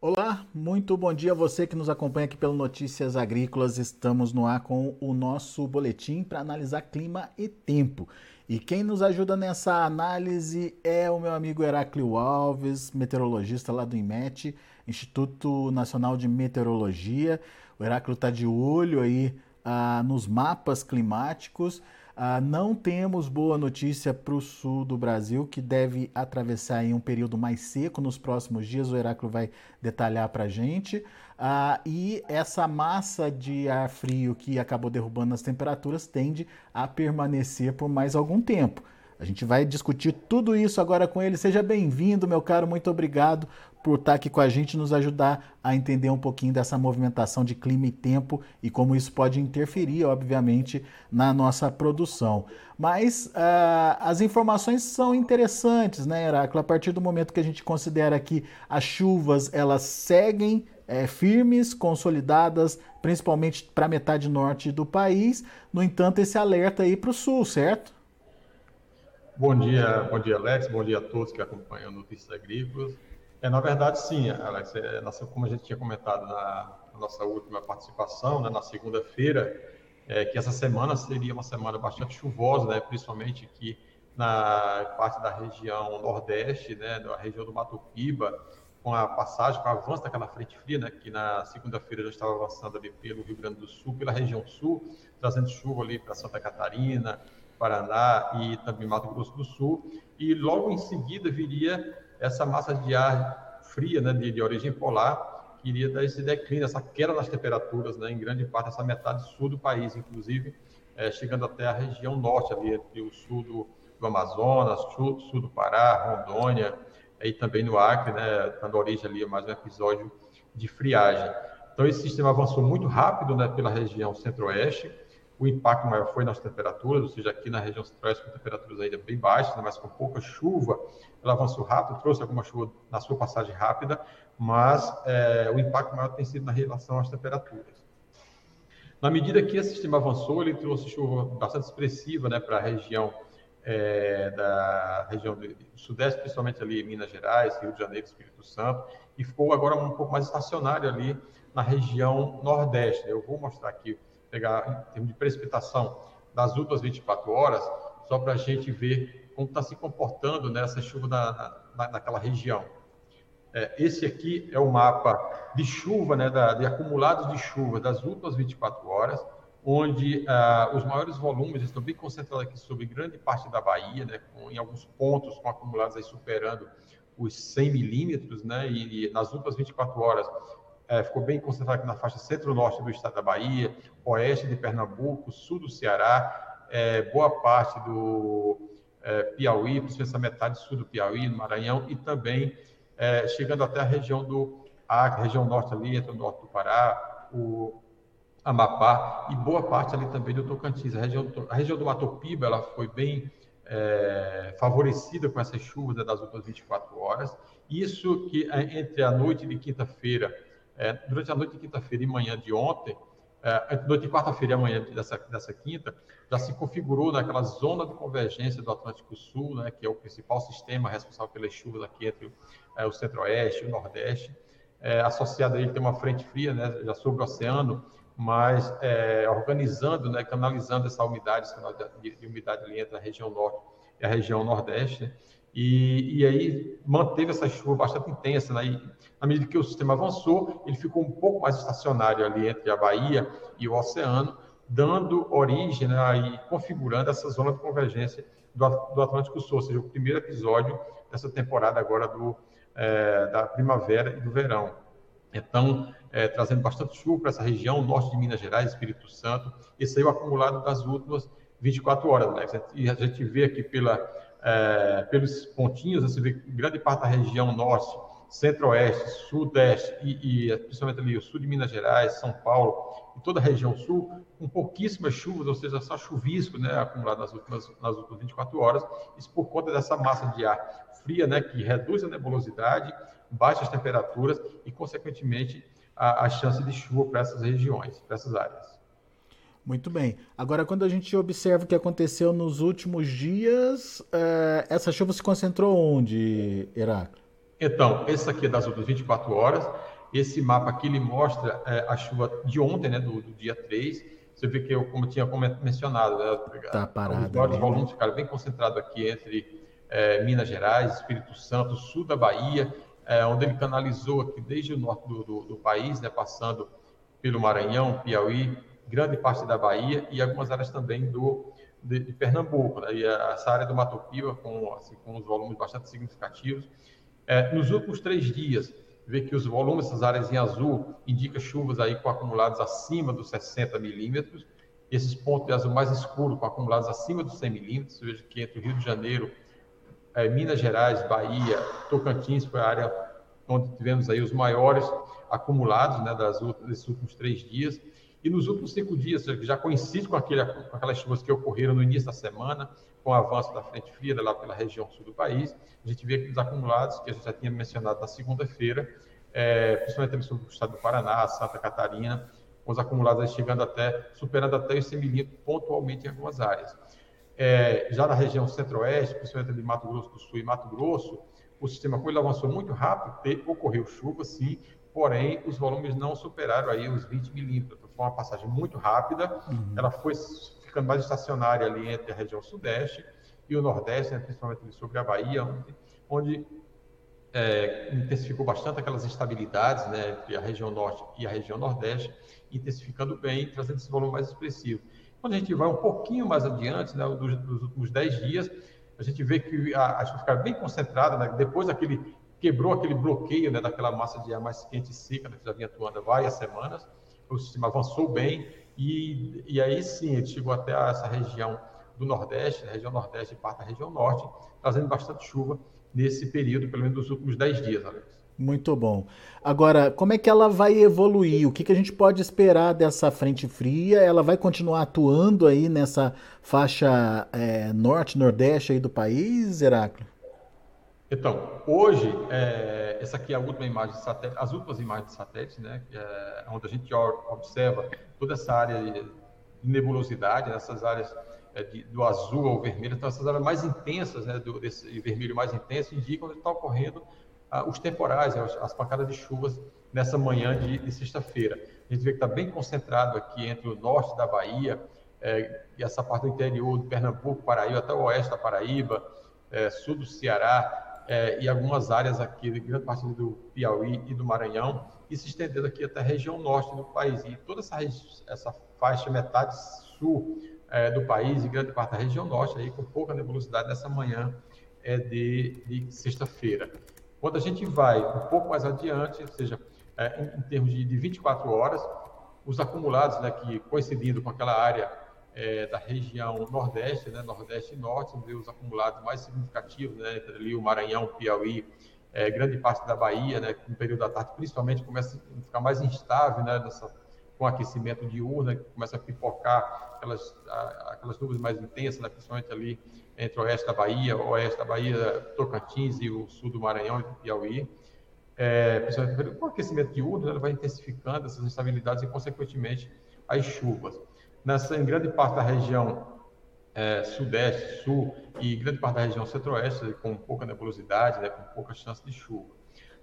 Olá, muito bom dia a você que nos acompanha aqui pelo Notícias Agrícolas. Estamos no ar com o nosso boletim para analisar clima e tempo. E quem nos ajuda nessa análise é o meu amigo Heráclio Alves, meteorologista lá do IMET, Instituto Nacional de Meteorologia. O Heráclio está de olho aí ah, nos mapas climáticos ah, não temos boa notícia para o sul do Brasil, que deve atravessar um período mais seco nos próximos dias. O Heráclio vai detalhar para a gente. Ah, e essa massa de ar frio que acabou derrubando as temperaturas tende a permanecer por mais algum tempo. A gente vai discutir tudo isso agora com ele. Seja bem-vindo, meu caro. Muito obrigado por estar aqui com a gente, nos ajudar a entender um pouquinho dessa movimentação de clima e tempo e como isso pode interferir, obviamente, na nossa produção. Mas uh, as informações são interessantes, né, Heráclito? A partir do momento que a gente considera que as chuvas elas seguem é, firmes, consolidadas, principalmente para a metade norte do país. No entanto, esse alerta aí para o sul, certo? Bom dia, bom dia, Alex. Bom dia a todos que acompanham Notícias Agrícolas. É, na verdade, sim, Alex. É, como a gente tinha comentado na, na nossa última participação, né, na segunda-feira, é, que essa semana seria uma semana bastante chuvosa, né, principalmente aqui na parte da região nordeste, né, da região do Mato Piba, com a passagem, com o avanço daquela frente fria, né, que na segunda-feira já estava avançando ali pelo Rio Grande do Sul, pela região sul, trazendo chuva ali para Santa Catarina, Paraná e também Mato Grosso do Sul, e logo em seguida viria essa massa de ar fria, né, de, de origem polar, que iria dar esse declínio, essa queda nas temperaturas, né, em grande parte essa metade sul do país, inclusive é, chegando até a região norte, ali entre o sul do, do Amazonas, sul, sul, do Pará, Rondônia, e também no Acre, né, dando origem ali a mais um episódio de friagem. Então esse sistema avançou muito rápido, né, pela região centro-oeste, o impacto maior foi nas temperaturas, ou seja, aqui na região central, com temperaturas ainda bem baixas, né, mas com pouca chuva, ela avançou rápido, trouxe alguma chuva na sua passagem rápida, mas é, o impacto maior tem sido na relação às temperaturas. Na medida que esse sistema avançou, ele trouxe chuva bastante expressiva né, para a região é, da região do sudeste, principalmente ali em Minas Gerais, Rio de Janeiro, Espírito Santo, e ficou agora um pouco mais estacionário ali na região nordeste. Eu vou mostrar aqui pegar em termos de precipitação das últimas 24 horas, só para a gente ver como está se comportando né, chuva na, na, naquela região. É, esse aqui é o mapa de chuva, né, da, de acumulados de chuva das últimas 24 horas, onde ah, os maiores volumes estão bem concentrados aqui sobre grande parte da Bahia, né, com, em alguns pontos com acumulados aí superando os 100 milímetros, né, e, e nas últimas 24 horas é, ficou bem concentrado aqui na faixa centro-norte do estado da Bahia, oeste de Pernambuco, sul do Ceará, é, boa parte do é, Piauí, principalmente essa metade sul do Piauí, no Maranhão, e também é, chegando até a região do Acre, região norte ali, entre o norte do Pará, o Amapá, e boa parte ali também do Tocantins. A região, a região do Mato Piba, ela foi bem é, favorecida com essas chuvas né, das últimas 24 horas. Isso que é, entre a noite de quinta-feira é, durante a noite de quinta-feira e manhã de ontem, é, de quarta-feira e amanhã dessa, dessa quinta, já se configurou naquela zona de convergência do Atlântico Sul, né, que é o principal sistema responsável pelas chuvas aqui entre é, o centro-oeste e o nordeste. É, associado a tem uma frente fria, né, já sobre o oceano, mas é, organizando, né, canalizando essa umidade, essa de, de umidade ali entre a região norte e a região nordeste. E, e aí manteve essa chuva bastante intensa, né? E, à medida que o sistema avançou, ele ficou um pouco mais estacionário ali entre a Bahia e o oceano, dando origem né, e configurando essa zona de convergência do, do Atlântico Sul, ou seja, o primeiro episódio dessa temporada agora do, é, da primavera e do verão. Então, é, trazendo bastante chuva para essa região, norte de Minas Gerais, Espírito Santo, esse aí acumulado das últimas 24 horas, né? E a gente vê aqui pela, é, pelos pontinhos, você vê grande parte da região norte, centro-oeste, sudeste e, e principalmente ali o sul de Minas Gerais, São Paulo e toda a região sul, com pouquíssimas chuvas, ou seja, só chuvisco né, acumulado nas últimas, nas últimas 24 horas, isso por conta dessa massa de ar fria, né, que reduz a nebulosidade, baixa as temperaturas e, consequentemente, a, a chance de chuva para essas regiões, para essas áreas. Muito bem. Agora, quando a gente observa o que aconteceu nos últimos dias, é, essa chuva se concentrou onde, Heráclito? Então, esse aqui é das últimas 24 horas. Esse mapa aqui ele mostra é, a chuva de ontem, né, do, do dia 3. Você vê que eu, como eu tinha mencionado, né, tá parado, os maiores volumes ficaram bem concentrados aqui entre é, Minas Gerais, Espírito Santo, sul da Bahia, é, onde ele canalizou aqui desde o norte do, do, do país, né, passando pelo Maranhão, Piauí, grande parte da Bahia e algumas áreas também do de, de Pernambuco, né, essa área do Mato Piba com, assim, com os volumes bastante significativos. É, nos últimos três dias, vê que os volumes dessas áreas em azul indicam chuvas aí com acumulados acima dos 60 milímetros, esses pontos de azul mais escuro com acumulados acima dos 100 milímetros, veja que entre o Rio de Janeiro, é, Minas Gerais, Bahia, Tocantins foi a área onde tivemos aí os maiores acumulados né, das, desses últimos três dias. E nos últimos cinco dias, já coincide com, aquele, com aquelas chuvas que ocorreram no início da semana, com o avanço da frente fria lá pela região sul do país, a gente vê aqueles acumulados que a gente já tinha mencionado na segunda-feira, é, principalmente no estado do Paraná, Santa Catarina, com os acumulados chegando até, superando até os 100 milímetros pontualmente em algumas áreas. É, já na região centro-oeste, principalmente de Mato Grosso do Sul e Mato Grosso, o sistema, como ele avançou muito rápido, ocorreu chuva, sim, porém os volumes não superaram aí os 20 milímetros. Foi uma passagem muito rápida, uhum. ela foi ficando mais estacionária ali entre a região sudeste e o nordeste, né, principalmente sobre a Bahia, onde, onde é, intensificou bastante aquelas instabilidades né, entre a região norte e a região nordeste, intensificando bem, trazendo esse volume mais expressivo. Quando a gente vai um pouquinho mais adiante, né, dos, dos últimos 10 dias, a gente vê que a, a chuva fica bem concentrada, né, depois daquele, quebrou aquele bloqueio né, daquela massa de ar mais quente e seca, né, que já vinha atuando há várias semanas, o sistema avançou bem, e, e aí sim, ele chegou até essa região do Nordeste, a região Nordeste e parte da região Norte, trazendo bastante chuva nesse período, pelo menos nos últimos 10 dias, Alex. Muito bom. Agora, como é que ela vai evoluir? O que, que a gente pode esperar dessa frente fria? Ela vai continuar atuando aí nessa faixa é, norte-nordeste aí do país, Heráclio? Então, hoje, é, essa aqui é a última imagem de satélite, as últimas imagens de satélite, né, é, onde a gente observa toda essa área de nebulosidade, essas áreas é, de, do azul ao vermelho, então essas áreas mais intensas, né, do, desse vermelho mais intenso, indicam onde está ocorrendo ah, os temporais, as, as, pancadas de chuvas nessa manhã de, de sexta-feira. A gente vê que está bem concentrado aqui entre o norte da Bahia é, e essa parte do interior do Pernambuco, Paraíba, até o oeste da Paraíba, é, sul do Ceará é, e algumas áreas aqui, de grande parte do Piauí e do Maranhão, e se estendendo aqui até a região norte do país. E toda essa, essa faixa, metade sul é, do país e grande parte da região norte, aí, com pouca nebulosidade nessa manhã é, de, de sexta-feira. Quando a gente vai um pouco mais adiante, ou seja, é, em, em, termos de, de 24 horas, os acumulados, né, que coincidindo com aquela área é, da região Nordeste, né, Nordeste e Norte, onde os acumulados mais significativos, né, ali o Maranhão, Piauí, é, grande parte da Bahia, né, no período da tarde, principalmente, começa a ficar mais instável, né, nessa, com aquecimento diurno, né, começa a pipocar aquelas, aquelas nuvens mais intensas, né, principalmente ali entre o oeste da Bahia, o oeste da Bahia, Tocantins e o sul do Maranhão e Piauí. É, com o aquecimento diurno, ele vai intensificando essas instabilidades e, consequentemente, as chuvas. Nessa, em grande parte da região é, sudeste, sul e grande parte da região centro-oeste, com pouca nebulosidade, né, com pouca chance de chuva.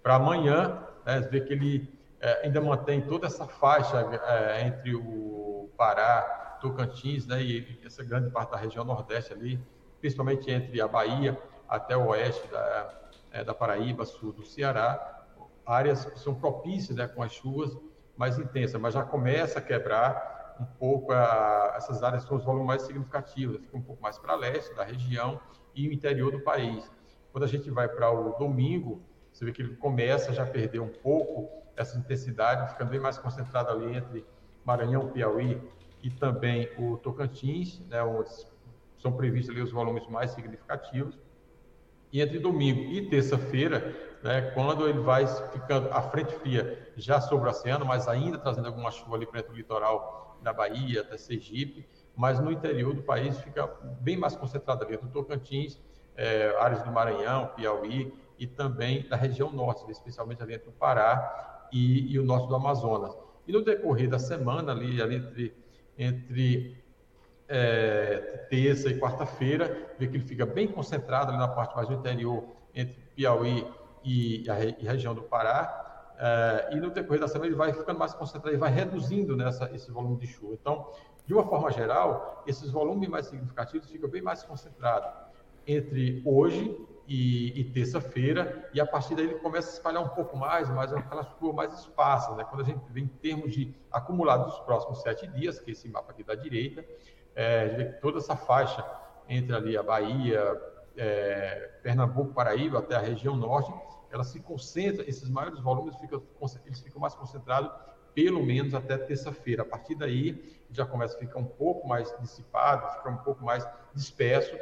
Para amanhã, né, vê que ele é, ainda mantém toda essa faixa é, entre o Pará, Tocantins né, e essa grande parte da região nordeste ali, principalmente entre a Bahia até o oeste da, é, da Paraíba, sul do Ceará, áreas que são propícias né, com as chuvas mais intensas, mas já começa a quebrar um pouco a, essas áreas são os volumes mais significativos, fica um pouco mais para leste da região e o interior do país. Quando a gente vai para o domingo, você vê que ele começa já a perder um pouco essa intensidade, ficando bem mais concentrado ali entre Maranhão, Piauí e também o Tocantins, né, onde são previstos ali os volumes mais significativos. E entre domingo e terça-feira, né, quando ele vai ficando a frente fria já sobre o oceano, mas ainda trazendo alguma chuva ali para o litoral da Bahia, até Sergipe, mas no interior do país fica bem mais concentrado ali, do Tocantins, é, áreas do Maranhão, Piauí e também da região norte, especialmente ali entre o Pará e, e o norte do Amazonas. E no decorrer da semana, ali, ali entre, entre é, terça e quarta-feira, vê que ele fica bem concentrado ali na parte mais do interior, entre Piauí e a, e região do Pará, é, e no decorrer da semana ele vai ficando mais concentrado, ele vai reduzindo nessa, esse volume de chuva. Então, de uma forma geral, esses volumes mais significativos ficam bem mais concentrados entre hoje e, e terça-feira, e a partir daí ele começa a espalhar um pouco mais, mas é aquela chuva mais esparsa, né? Quando a gente vê em termos de acumulado dos próximos sete dias, que é esse mapa aqui da direita, é, toda essa faixa entre ali a Bahia, é, Pernambuco, Paraíba, até a região norte, ela se concentra, esses maiores volumes ficam, eles ficam mais concentrados pelo menos até terça-feira. A partir daí, já começa a ficar um pouco mais dissipado, fica um pouco mais disperso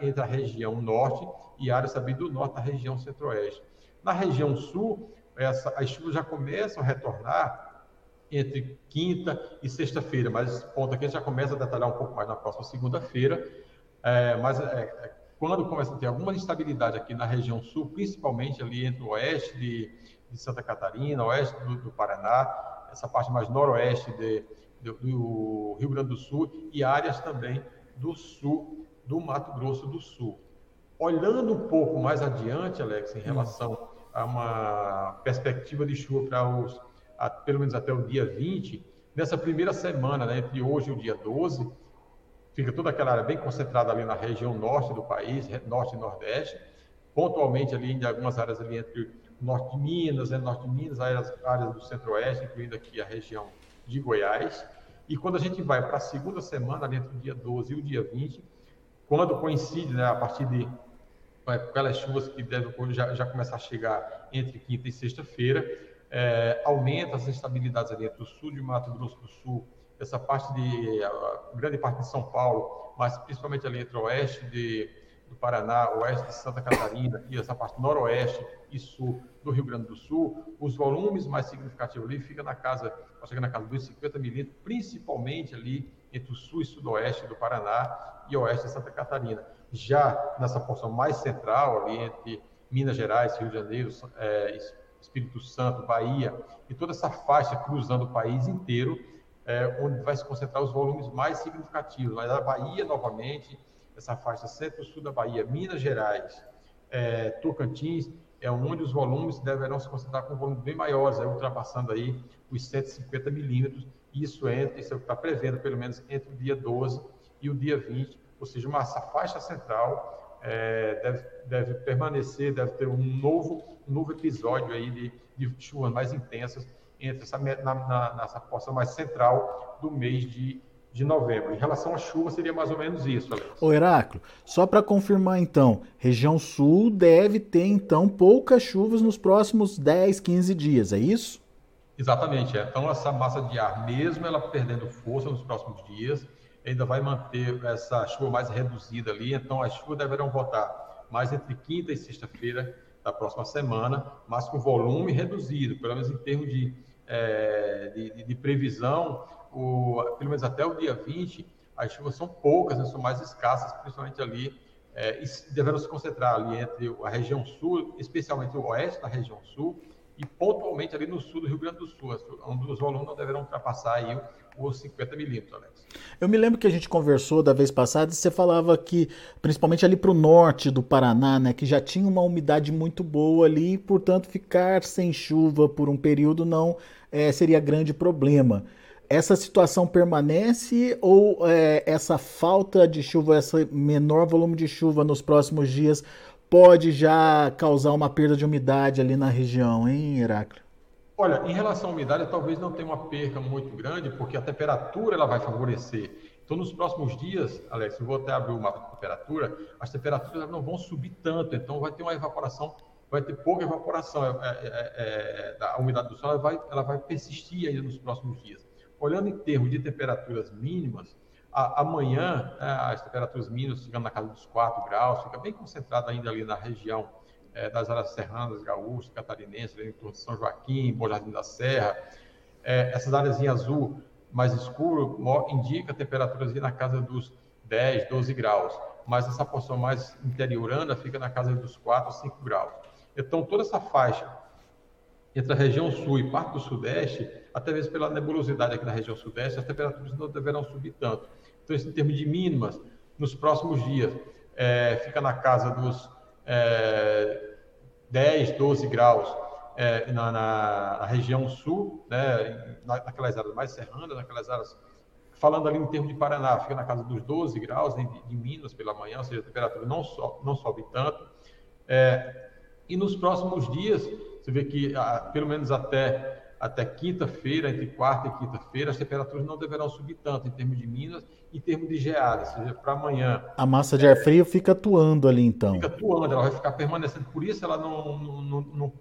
entre a região norte e a área do norte da região centro-oeste. Na região sul, essa, as chuvas já começam a retornar entre quinta e sexta-feira, mas esse ponto aqui a gente já começa a detalhar um pouco mais na próxima segunda-feira. É, mas é, é, quando começa a ter alguma instabilidade aqui na região sul, principalmente ali entre o oeste de, de Santa Catarina, oeste do, do, Paraná, essa parte mais noroeste de, do, do Rio Grande do Sul e áreas também do sul do Mato Grosso do Sul. Olhando um pouco mais adiante, Alex, em relação a uma perspectiva de chuva para os, a, pelo menos até o dia 20, nessa primeira semana, né, entre hoje e o dia 12, fica toda aquela área bem concentrada ali na região norte do país, norte e nordeste, pontualmente ali em algumas áreas ali entre norte de Minas, né, norte de Minas, áreas, áreas do centro-oeste, incluindo aqui a região de Goiás. E quando a gente vai para a segunda semana, ali entre o dia 12 e o dia 20, quando coincide, né, a partir de aquelas chuvas que devem já, já começar a chegar entre quinta e sexta-feira, é, aumenta as instabilidades ali entre o sul de Mato Grosso do Sul, essa parte de grande parte de São Paulo, mas principalmente ali entre o oeste de, do Paraná, oeste de Santa Catarina e essa parte noroeste e sul do Rio Grande do Sul, os volumes mais significativos ali ficam na casa, chega na casa dos 50 milímetros, principalmente ali entre o sul e sudoeste do Paraná e oeste de Santa Catarina. Já nessa porção mais central, ali entre Minas Gerais, Rio de Janeiro, é, Espírito Santo, Bahia, e toda essa faixa cruzando o país inteiro, é, onde vai se concentrar os volumes mais significativos. A Bahia, novamente, essa faixa centro-sul da Bahia, Minas Gerais, é, Tocantins, é onde os volumes deverão se concentrar com volumes bem maiores, ultrapassando aí os 150 milímetros, isso isso está prevendo pelo menos entre o dia 12 e o dia 20, ou seja, uma, essa faixa central é, deve, deve permanecer, deve ter um novo, um novo episódio aí de, de chuvas mais intensas entre essa, na, na, nessa porção mais central do mês de, de novembro. Em relação à chuva, seria mais ou menos isso, Alex. Ô Heráclio, só para confirmar então, região sul deve ter então poucas chuvas nos próximos 10, 15 dias, é isso? Exatamente. É. Então, essa massa de ar, mesmo ela perdendo força nos próximos dias, ainda vai manter essa chuva mais reduzida ali. Então, as chuvas deverão voltar mais entre quinta e sexta-feira da próxima semana, mas com volume reduzido, pelo menos em termos de, é, de, de, previsão, o, pelo menos até o dia 20, as chuvas são poucas, né, são mais escassas, principalmente ali, é, se concentrar ali entre a região sul, especialmente o oeste da região sul, e pontualmente ali no sul do Rio Grande do Sul, onde os volumes não deverão ultrapassar aí os 50 milímetros, Alex. Eu me lembro que a gente conversou da vez passada e você falava que, principalmente ali para o norte do Paraná, né, que já tinha uma umidade muito boa ali, e, portanto, ficar sem chuva por um período não é, seria grande problema. Essa situação permanece ou é, essa falta de chuva, esse menor volume de chuva nos próximos dias pode já causar uma perda de umidade ali na região, hein, Heráclio? Olha, em relação à umidade, talvez não tenha uma perca muito grande, porque a temperatura ela vai favorecer. Então, nos próximos dias, Alex, eu vou até abrir o mapa de temperatura, as temperaturas não vão subir tanto, então vai ter uma evaporação, vai ter pouca evaporação. É, é, é, é a umidade do solo ela vai, ela vai persistir ainda nos próximos dias. Olhando em termos de temperaturas mínimas, a, amanhã, né, as temperaturas mínimas ficam na casa dos 4 graus, fica bem concentrada ainda ali na região é, das áreas serranas, gaúchas, catarinenses, em torno de São Joaquim, Bom Jardim da Serra. É, essas áreas em azul mais escuro indica temperaturas na casa dos 10, 12 graus, mas essa porção mais interiorana fica na casa dos 4, 5 graus. Então, toda essa faixa entre a região sul e parte do sudeste, até mesmo pela nebulosidade aqui na região sudeste, as temperaturas não deverão subir tanto. Então, isso em termos de mínimas, nos próximos dias, é, fica na casa dos é, 10, 12 graus é, na, na, região sul, né, naquelas áreas mais serranas, naquelas áreas, falando ali em termos de Paraná, fica na casa dos 12 graus, de, de Minas pela manhã, ou seja, a temperatura não, so, não sobe tanto. É, e nos próximos dias, você vê que pelo menos até até quinta-feira, entre quarta e quinta-feira, as temperaturas não deverão subir tanto em termos de Minas e em termos de geada, ou seja, para amanhã. A massa de ar frio fica atuando ali então. Fica atuando, ela vai ficar permanecendo, por isso ela não, não, não,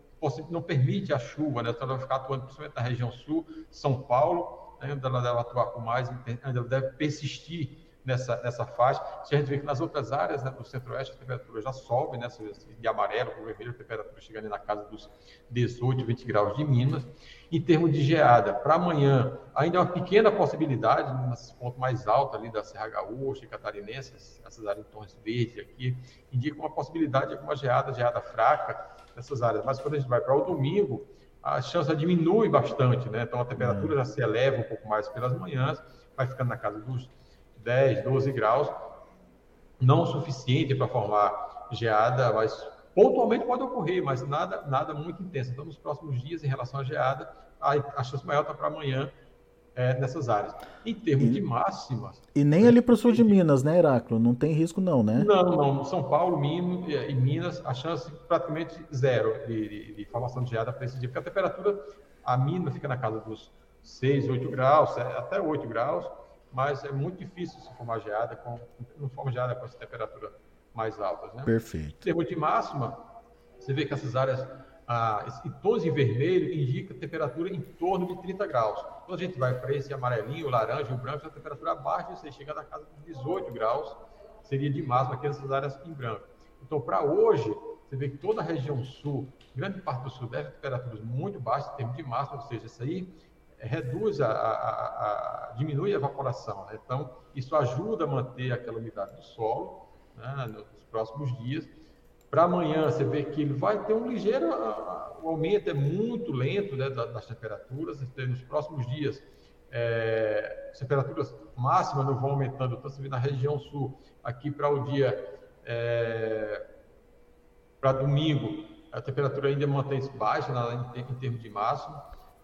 não, permite a chuva, né? Então ela vai ficar atuando principalmente na região sul, São Paulo, né? onde ela deve atuar com mais, ela deve persistir nessa, nessa faixa. Se a gente vê que nas outras áreas né, do centro-oeste a temperatura já sobe, né, de amarelo para vermelho, a temperatura chegando na casa dos 18, 20 graus de Minas. Em termos de geada, para amanhã, ainda é uma pequena possibilidade, nesses pontos mais altos ali da Serra Gaúcha e Catarinense, essas áreas em tons verdes aqui, indica uma possibilidade de alguma geada, geada fraca nessas áreas. Mas quando a gente vai para o domingo, a chance diminui bastante, né? Então a temperatura já se eleva um pouco mais pelas manhãs, vai ficando na casa dos 10, 12 graus, não o suficiente para formar geada, mas pontualmente pode ocorrer, mas nada, nada muito intenso. Então, nos próximos dias, em relação à geada, a, a chance maior está para amanhã é, nessas áreas. Em termos e, de máximas. E nem ali para o sul de Minas, né, Heráclito? Não tem risco, não, né? Não, não. São Paulo, Minas e Minas, a chance praticamente zero de, de, de formação de geada para esse dia, porque a temperatura, a mínima fica na casa dos 6, 8 graus, até 8 graus mas é muito difícil se formar geada com, não forma geada com essa temperatura mais altas. Né? Perfeito. Em termos de máxima, você vê que essas áreas, ah, esse tons em vermelho indica temperatura em torno de 30 graus. Quando a gente vai para esse amarelinho, o laranja, o branco, a temperatura abaixo, você chega na casa de 18 graus, seria de máxima aqui nessas áreas em branco. Então, para hoje, você vê que toda a região sul, grande parte do sudeste, temperaturas muito baixas em termos de máxima, ou seja, isso aí reduz a, a, a, diminui a evaporação. Né? Então, isso ajuda a manter aquela umidade do solo né, nos próximos dias. Para amanhã, você vê que ele vai ter um ligeiro o aumento é muito lento né, das temperaturas. Nos próximos dias, é, as temperaturas máximas não vão aumentando. Então, você vê na região sul, aqui para o dia é, para domingo, a temperatura ainda mantém-se baixa na, em, em termos de máximo.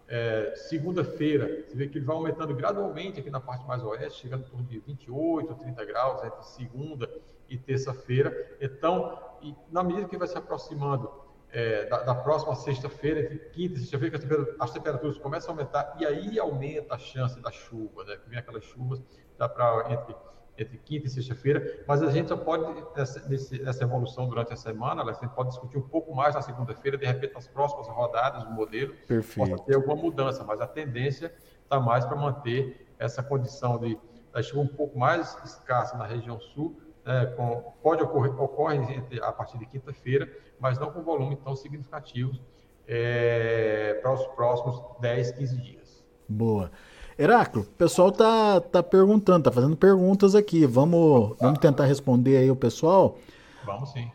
É, Segunda-feira, você vê que ele vai aumentando gradualmente aqui na parte mais oeste, chegando em torno de 28, 30 graus entre segunda e terça-feira. Então, e, na medida que vai se aproximando é, da, da, próxima sexta-feira, entre quinta e sexta-feira, as temperaturas começam a aumentar e aí aumenta a chance da chuva, né? Vem aquelas chuvas dá para entre entre quinta e sexta-feira, mas a gente só pode, nessa, nessa evolução durante a semana, a gente pode discutir um pouco mais na segunda-feira, de repente nas próximas rodadas do modelo, Perfeito. possa ter alguma mudança, mas a tendência está mais para manter essa condição de da chuva um pouco mais escassa na região sul, né, com, pode ocorrer ocorre a partir de quinta-feira, mas não com volume tão significativos é, para os próximos 10, 15 dias. Boa. Heráclito, o pessoal tá, tá perguntando, tá fazendo perguntas aqui. Vamos, vamos tentar responder aí o pessoal. Vamos sim.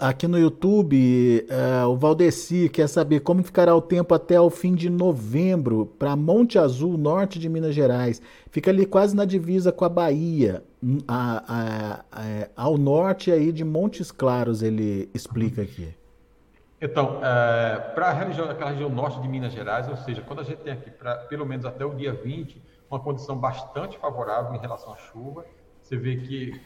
Aqui no YouTube, uh, o Valdeci quer saber como ficará o tempo até o fim de novembro para Monte Azul, norte de Minas Gerais. Fica ali quase na divisa com a Bahia, a, a, a, ao norte aí de Montes Claros, ele explica aqui. Então, é, para a região, aquela região norte de Minas Gerais, ou seja, quando a gente tem aqui, pra, pelo menos até o dia 20, uma condição bastante favorável em relação à chuva, você vê que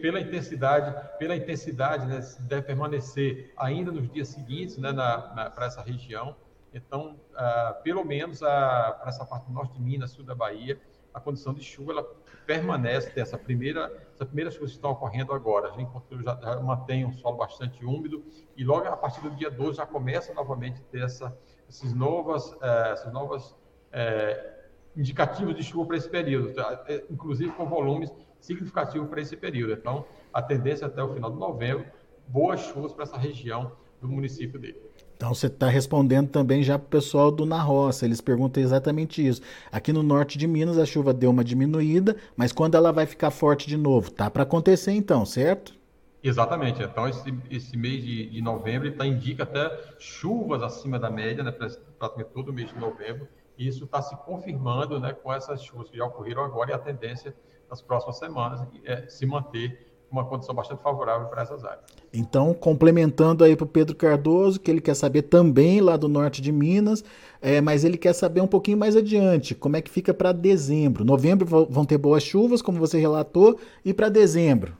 pela intensidade, pela intensidade, né, deve permanecer ainda nos dias seguintes, né, para essa região. Então, uh, pelo menos para essa parte do norte de Minas, sul da Bahia, a condição de chuva ela permanece essa primeira essa primeira chuvas que estão ocorrendo agora. A gente já, já mantém um solo bastante úmido e logo a partir do dia 12 já começa novamente a ter essa, esses novas, eh, essas novas eh, indicativos de chuva para esse período, tá? eh, inclusive com volumes significativos para esse período. Então, a tendência até o final de novembro, boas chuvas para essa região do município dele. Então você está respondendo também já para o pessoal do Na Roça. Eles perguntam exatamente isso. Aqui no norte de Minas a chuva deu uma diminuída, mas quando ela vai ficar forte de novo? Tá para acontecer então, certo? Exatamente. Então esse, esse mês de, de novembro tá, indica até chuvas acima da média, né, praticamente todo o mês de novembro. E isso está se confirmando né, com essas chuvas que já ocorreram agora e a tendência nas próximas semanas é se manter uma condição bastante favorável para essas áreas. Então, complementando aí para o Pedro Cardoso, que ele quer saber também lá do norte de Minas, é, mas ele quer saber um pouquinho mais adiante, como é que fica para dezembro. Novembro vão ter boas chuvas, como você relatou, e para dezembro?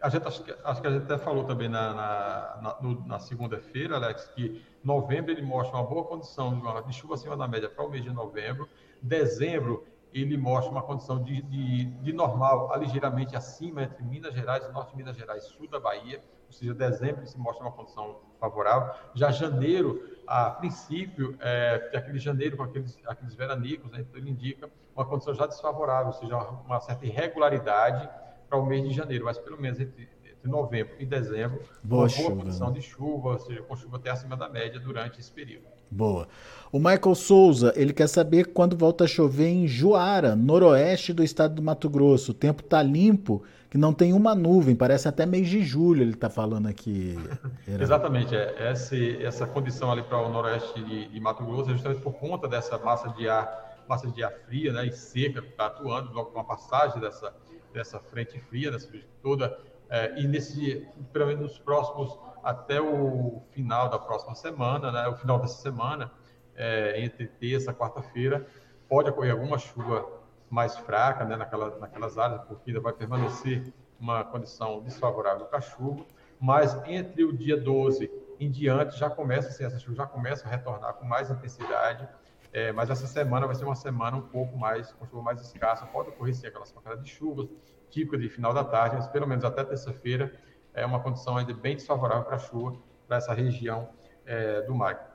A gente, acho, que, acho que a gente até falou também na, na, na, na segunda-feira, Alex, que novembro ele mostra uma boa condição de chuva acima da média para o mês de novembro. Dezembro ele mostra uma condição de, de, de, normal, a ligeiramente acima entre Minas Gerais, norte de Minas Gerais, sul da Bahia, ou seja, dezembro se mostra uma condição favorável. Já janeiro, a princípio, é, aquele janeiro com aqueles, aqueles veranicos, né, então ele indica uma condição já desfavorável, ou seja, uma certa irregularidade para o mês de janeiro, mas pelo menos entre, entre novembro e dezembro, boa uma chuva, boa condição né? de chuva, ou seja, com chuva até acima da média durante esse período. Boa. O Michael Souza, ele quer saber quando volta a chover em Juara, noroeste do estado do Mato Grosso. O tempo tá limpo, que não tem uma nuvem, parece até mês de julho, ele está falando aqui. Exatamente, é. Essa, essa condição ali para o noroeste de, de, Mato Grosso é justamente por conta dessa massa de ar, massa de ar fria né, e seca que está atuando, logo com a passagem dessa, dessa frente fria, dessa toda, é, e nesse, pelo menos nos próximos até o final da próxima semana, né, o final dessa semana, é, entre terça e quarta-feira, pode ocorrer alguma chuva mais fraca né, naquela, naquelas áreas, porque ainda vai permanecer uma condição desfavorável para chuva, mas entre o dia 12 em diante já começa, assim, essa chuva já começa a retornar com mais intensidade, é, mas essa semana vai ser uma semana um pouco mais, com chuva mais escassa, pode ocorrer sim aquelas pancadas de chuvas típicas de final da tarde, mas pelo menos até terça-feira é uma condição ainda bem desfavorável para a chuva para essa região é, do mar.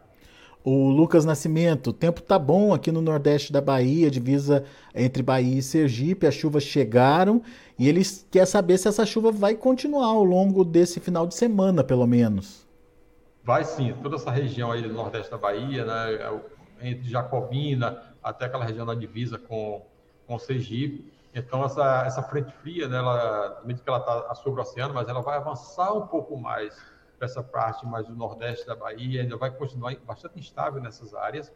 O Lucas Nascimento, o tempo tá bom aqui no nordeste da Bahia, divisa entre Bahia e Sergipe, as chuvas chegaram e eles quer saber se essa chuva vai continuar ao longo desse final de semana, pelo menos. Vai sim, toda essa região aí do nordeste da Bahia, né, é entre Jacobina até aquela região da divisa com, com Sergipe, então, essa, essa frente fria, né, ela, mesmo que ela está sobre o oceano, mas ela vai avançar um pouco mais para essa parte mais do nordeste da Bahia, ainda vai continuar bastante instável nessas áreas.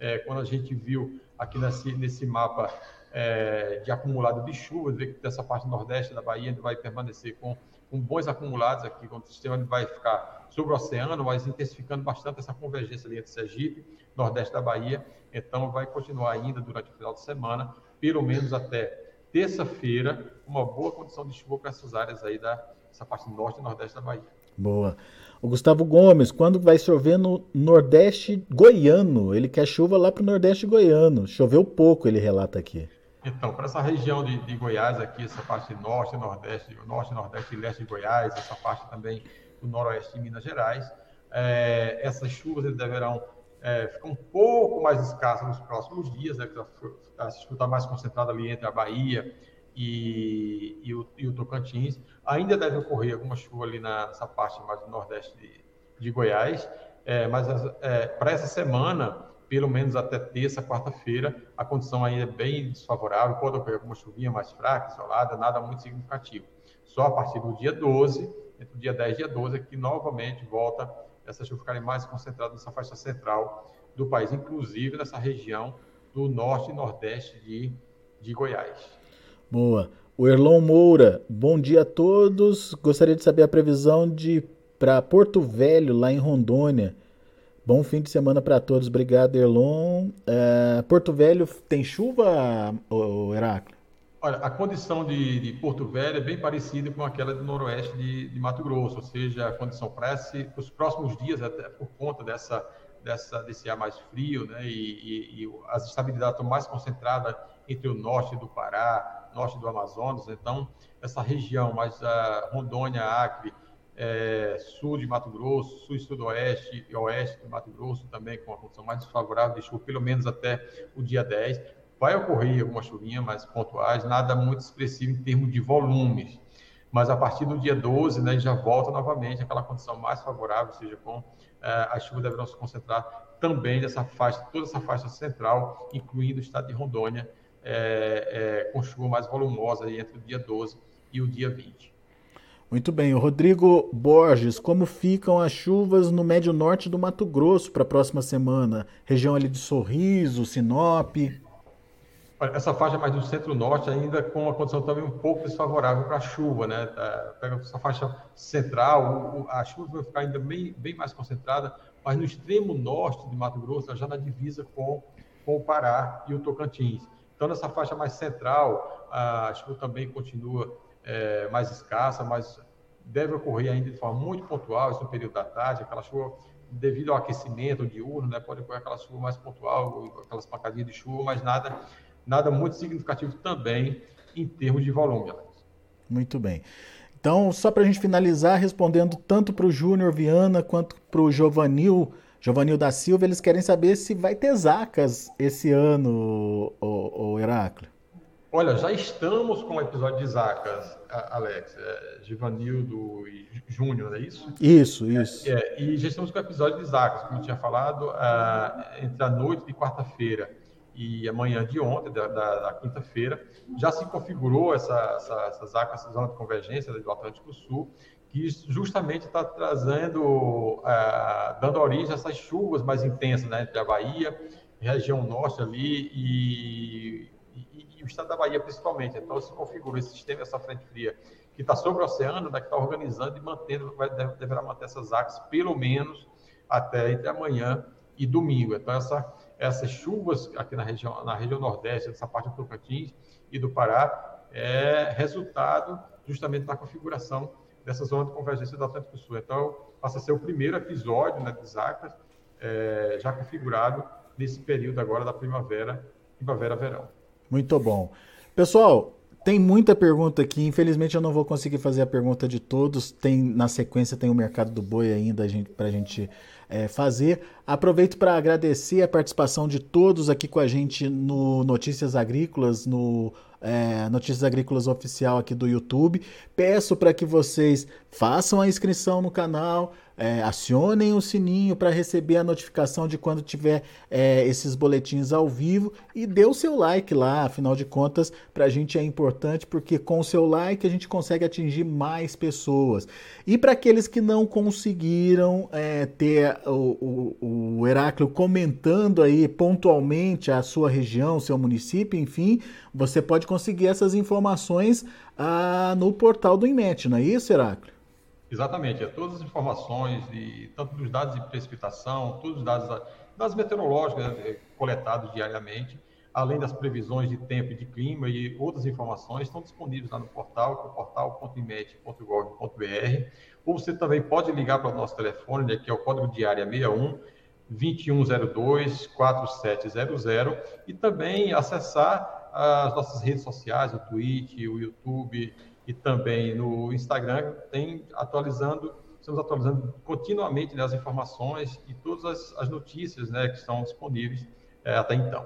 É, quando a gente viu aqui nesse, nesse mapa é, de acumulado de chuva, vê que dessa parte nordeste da Bahia ainda vai permanecer com, com bons acumulados aqui, quando o sistema vai ficar sobre o oceano, mas intensificando bastante essa convergência ali entre Sergipe, nordeste da Bahia. Então, vai continuar ainda durante o final de semana, pelo menos até terça-feira, uma boa condição de chuva para essas áreas aí da essa parte norte e nordeste da Bahia. Boa. O Gustavo Gomes, quando vai chover no Nordeste goiano? Ele quer chuva lá para o Nordeste goiano. Choveu pouco, ele relata aqui. Então, para essa região de, de, Goiás aqui, essa parte norte, nordeste, norte, nordeste e leste de Goiás, essa parte também do noroeste de Minas Gerais, é, essas chuvas deverão é, fica um pouco mais escassa nos próximos dias, né, a chuva está mais concentrada ali entre a Bahia e, e, o, e, o, Tocantins. Ainda deve ocorrer alguma chuva ali nessa parte mais do nordeste de, de Goiás, é, mas é, para essa semana, pelo menos até terça, quarta-feira, a condição ainda é bem desfavorável, pode ocorrer alguma chuvinha mais fraca, isolada, nada muito significativo. Só a partir do dia 12, entre o dia 10 e dia 12, é que novamente volta essas chuvas ficarem mais concentradas nessa faixa central do país, inclusive nessa região do norte e nordeste de, de Goiás. Boa. O Erlon Moura, bom dia a todos. Gostaria de saber a previsão de para Porto Velho, lá em Rondônia. Bom fim de semana para todos. Obrigado, Erlon. É, Porto Velho tem chuva, Heráclito? Olha, a condição de, de, Porto Velho é bem parecida com aquela do noroeste de, de Mato Grosso, ou seja, a condição para os próximos dias, até por conta dessa, dessa, desse ar mais frio, né, e, e, e as estabilidades estão mais concentradas entre o norte do Pará, norte do Amazonas, então essa região mais a Rondônia, Acre, é, sul de Mato Grosso, sul e sudoeste e oeste do Mato Grosso também com a condição mais desfavorável de chuva, pelo menos até o dia 10 vai ocorrer alguma chuvinha mais pontuais, nada muito expressivo em termos de volumes. Mas a partir do dia 12, né, já volta novamente aquela condição mais favorável, ou seja, com eh, as chuvas deverão se concentrar também nessa faixa, toda essa faixa central, incluindo o estado de Rondônia, eh, eh, com chuva mais volumosa entre o dia 12 e o dia 20. Muito bem. O Rodrigo Borges, como ficam as chuvas no médio norte do Mato Grosso para a próxima semana? Região ali de Sorriso, Sinop? Essa faixa mais do centro-norte ainda com uma condição também um pouco desfavorável para a chuva, né? Tá, pega essa faixa central, a chuva vai ficar ainda bem, bem mais concentrada, mas no extremo norte de Mato Grosso, já na divisa com, com o Pará e o Tocantins. Então, nessa faixa mais central, a chuva também continua é, mais escassa, mas deve ocorrer ainda de forma muito pontual, isso no período da tarde, aquela chuva devido ao aquecimento diurno, né, pode ocorrer aquela chuva mais pontual, aquelas pancadinhas de chuva, mas nada nada muito significativo também em termos de volume, Alex. Muito bem. Então, só para a gente finalizar, respondendo tanto para o Júnior Viana quanto para o Giovanil, Giovanil da Silva, eles querem saber se vai ter zacas esse ano, o, o Heráclio. Olha, já estamos com o episódio de Zacas, Alex, é, Givanildo e Júnior, é isso? Isso, isso. É, é, e já estamos com o episódio de Zacas, como eu tinha falado, é, entre a noite de quarta-feira e amanhã de ontem, da, da, da quinta-feira, já se configurou essa, essa, essa ZACA, essa zona de convergência do Atlântico Sul, que justamente está trazendo, uh, dando origem a essas chuvas mais intensas, né, entre a Bahia, região norte ali e, e, e, o estado da Bahia principalmente. Então se configurou esse sistema, essa frente fria que está sobre o oceano, né, que está organizando e mantendo, vai, deverá manter essas ZACs pelo menos até entre amanhã e domingo. Então essa essas chuvas aqui na região, na região nordeste, dessa parte do Tocantins e do Pará, é resultado justamente da configuração dessa zona de convergência do Atlântico Sul. Então, passa a ser o primeiro episódio né, de Zacas é, já configurado nesse período agora da primavera, primavera-verão. Muito bom. Pessoal, tem muita pergunta aqui. Infelizmente eu não vou conseguir fazer a pergunta de todos. Tem na sequência tem o mercado do boi ainda para a gente é, fazer. Aproveito para agradecer a participação de todos aqui com a gente no Notícias Agrícolas, no é, Notícias Agrícolas Oficial aqui do YouTube. Peço para que vocês façam a inscrição no canal, é, acionem o sininho para receber a notificação de quando tiver é, esses boletins ao vivo e dê o seu like lá, afinal de contas, para a gente é importante porque com o seu like a gente consegue atingir mais pessoas. E para aqueles que não conseguiram é, ter o, o, o Heráclio comentando aí pontualmente a sua região, seu município, enfim, você pode conseguir essas informações ah, no portal do IMET, não é isso, Heráclio? Exatamente, é todas as informações, de, tanto dos dados de precipitação, todos os dados das meteorológicas né, coletados diariamente, além das previsões de tempo e de clima e outras informações estão disponíveis lá no portal, que é portal.imet.gov.br. Ou você também pode ligar para o nosso telefone, né, que é o código de área 61 2102 4700 e também acessar as nossas redes sociais, o Twitch, o YouTube, e também no Instagram, tem atualizando, estamos atualizando continuamente né, as informações e todas as, as notícias né, que estão disponíveis é, até então.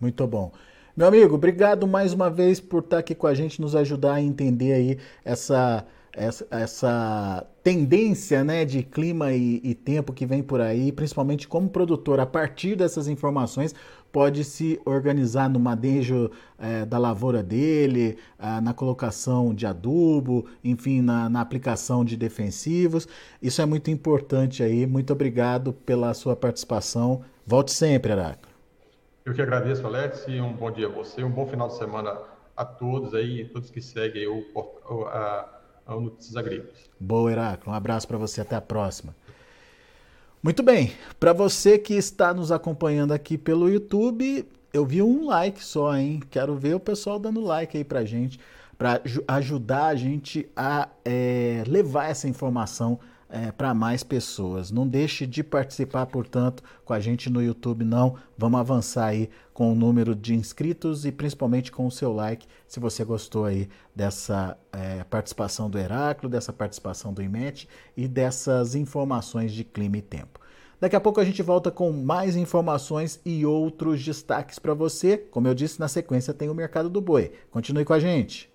Muito bom. Meu amigo, obrigado mais uma vez por estar aqui com a gente, nos ajudar a entender aí essa essa, essa tendência né, de clima e, e, tempo que vem por aí, principalmente como produtor, a partir dessas informações, pode se organizar no manejo é, da lavoura dele, ah, na colocação de adubo, enfim, na, na, aplicação de defensivos. Isso é muito importante aí. Muito obrigado pela sua participação. Volte sempre, Heráclito. Eu que agradeço, Alex, e um bom dia a você, um bom final de semana a todos aí, todos que seguem o, a, ao Notícias Agrícolas. Boa, Heráclito. Um abraço para você. Até a próxima. Muito bem. Para você que está nos acompanhando aqui pelo YouTube, eu vi um like só, hein? Quero ver o pessoal dando like aí para gente, para ajudar a gente a é, levar essa informação é, para mais pessoas. Não deixe de participar, portanto, com a gente no YouTube, não. Vamos avançar aí com o número de inscritos e principalmente com o seu like, se você gostou aí dessa é, participação do Heráclito, dessa participação do IMET e dessas informações de clima e tempo. Daqui a pouco a gente volta com mais informações e outros destaques para você. Como eu disse, na sequência tem o Mercado do Boi. Continue com a gente.